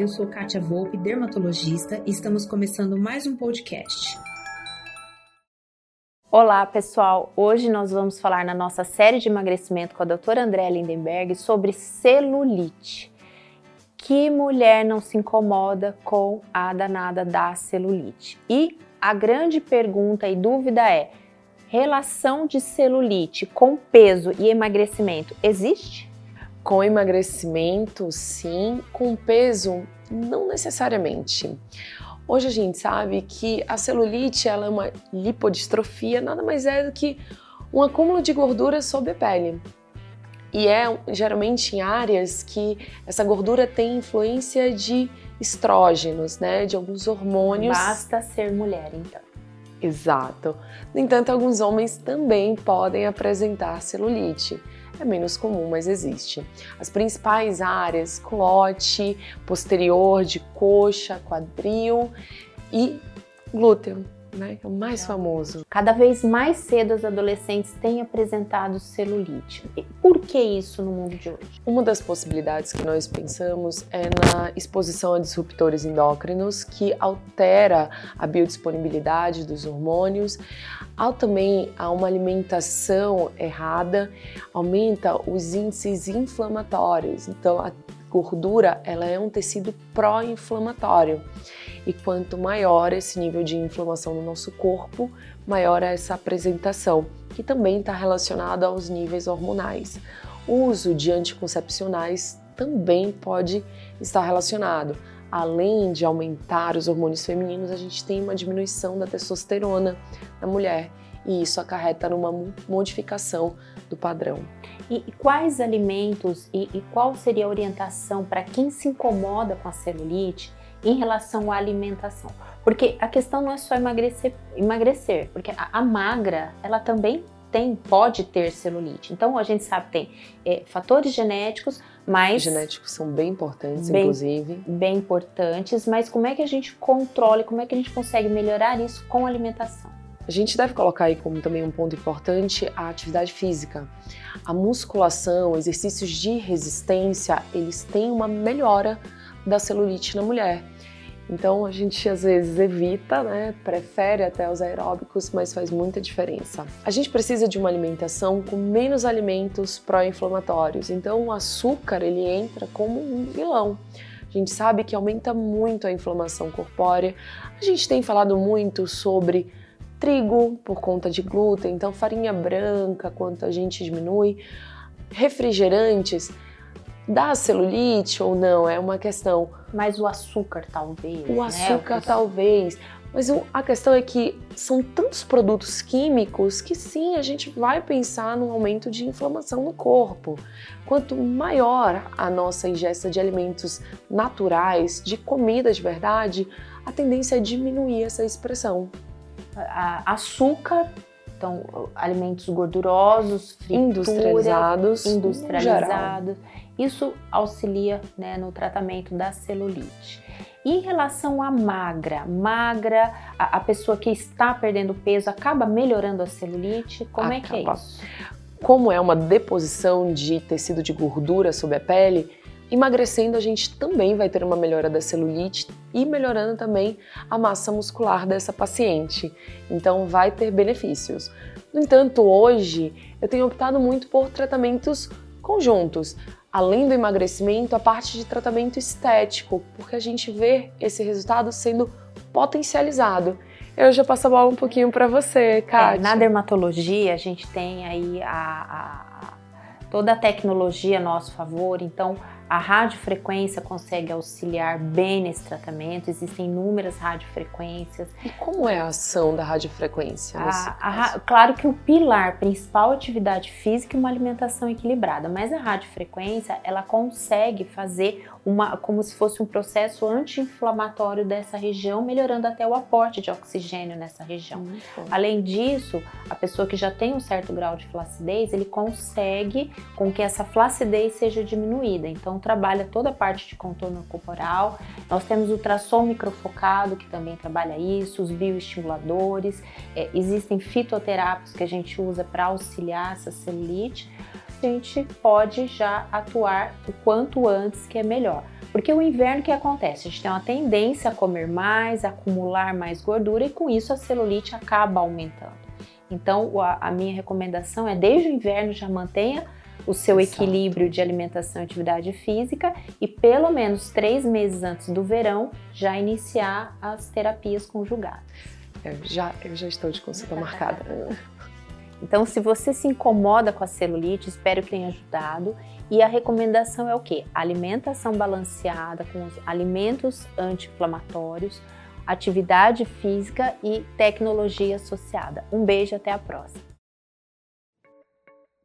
Eu sou Kátia Volpe, dermatologista, e estamos começando mais um podcast. Olá, pessoal! Hoje nós vamos falar na nossa série de emagrecimento com a doutora Andréa Lindenberg sobre celulite. Que mulher não se incomoda com a danada da celulite? E a grande pergunta e dúvida é: relação de celulite com peso e emagrecimento existe? Com emagrecimento, sim, com peso, não necessariamente. Hoje a gente sabe que a celulite ela é uma lipodistrofia, nada mais é do que um acúmulo de gordura sob a pele. E é geralmente em áreas que essa gordura tem influência de estrógenos, né, de alguns hormônios. Basta ser mulher, então. Exato. No entanto, alguns homens também podem apresentar celulite. É menos comum, mas existe. As principais áreas: culote, posterior de coxa, quadril e glúteo né? É o mais famoso. Cada vez mais cedo as adolescentes têm apresentado celulite. Por que isso no mundo de hoje? Uma das possibilidades que nós pensamos é na exposição a disruptores endócrinos que altera a biodisponibilidade dos hormônios, ao também a uma alimentação errada, aumenta os índices inflamatórios. Então a gordura ela é um tecido pró-inflamatório e quanto maior esse nível de inflamação no nosso corpo, maior é essa apresentação, que também está relacionado aos níveis hormonais. O uso de anticoncepcionais também pode estar relacionado. Além de aumentar os hormônios femininos, a gente tem uma diminuição da testosterona na mulher e isso acarreta numa modificação do padrão. E, quais alimentos e, e qual seria a orientação para quem se incomoda com a celulite em relação à alimentação? Porque a questão não é só emagrecer, emagrecer porque a, a magra ela também tem, pode ter celulite. Então a gente sabe que tem é, fatores genéticos, mas genéticos são bem importantes, bem, inclusive. Bem importantes, mas como é que a gente controla, como é que a gente consegue melhorar isso com a alimentação? A gente deve colocar aí como também um ponto importante a atividade física. A musculação, exercícios de resistência, eles têm uma melhora da celulite na mulher. Então a gente às vezes evita, né? Prefere até os aeróbicos, mas faz muita diferença. A gente precisa de uma alimentação com menos alimentos pró-inflamatórios. Então o açúcar ele entra como um vilão. A gente sabe que aumenta muito a inflamação corpórea. A gente tem falado muito sobre trigo por conta de glúten, então farinha branca, quanto a gente diminui, refrigerantes, dá celulite ou não? É uma questão. Mas o açúcar talvez. O né? açúcar né? talvez. Mas a questão é que são tantos produtos químicos que sim, a gente vai pensar num aumento de inflamação no corpo. Quanto maior a nossa ingesta de alimentos naturais, de comida de verdade, a tendência é diminuir essa expressão açúcar, então alimentos gordurosos, industrializados, industrializados. Isso auxilia né, no tratamento da celulite. Em relação à magra, magra, a, a, pessoa que está perdendo peso acaba melhorando a celulite? Como acaba. é que é isso? Como é uma deposição de tecido de gordura sobre a pele, Emagrecendo, a gente também vai ter uma melhora da celulite e melhorando também a massa muscular dessa paciente. Então, vai ter benefícios. No entanto, hoje eu tenho optado muito por tratamentos conjuntos. Além do emagrecimento, a parte de tratamento estético, porque a gente vê esse resultado sendo potencializado. Eu já passo a bola um pouquinho para você, Kátia. É, na dermatologia, a gente tem aí a, a, toda a tecnologia a nosso favor, então a radiofrequência consegue auxiliar bem nesse tratamento, existem inúmeras radiofrequências. E como é a ação da radiofrequência? A, a, claro que o pilar principal é atividade física e uma alimentação equilibrada, mas a radiofrequência ela consegue fazer uma, como se fosse um processo anti-inflamatório dessa região, melhorando até o aporte de oxigênio nessa região. Além disso, a pessoa que já tem um certo grau de flacidez, ele consegue com que essa flacidez seja diminuída. Então, trabalha toda a parte de contorno corporal. Nós temos o ultrassom microfocado, que também trabalha isso, os bioestimuladores. É, existem fitoterápicos que a gente usa para auxiliar essa celulite. a gente pode já atuar o quanto antes, que é melhor. Porque o inverno que acontece? A gente tem uma tendência a comer mais, a acumular mais gordura e com isso a celulite acaba aumentando. Então a, minha recomendação é desde o inverno já mantenha o seu Exato. equilíbrio de alimentação e atividade física e pelo menos três meses antes do verão já iniciar as terapias conjugadas. Eu já, eu já estou de consulta marcada. Então, se você se incomoda com a celulite, espero que tenha ajudado. E a recomendação é o quê? Alimentação balanceada com os alimentos anti-inflamatórios, atividade física e tecnologia associada. Um beijo até a próxima.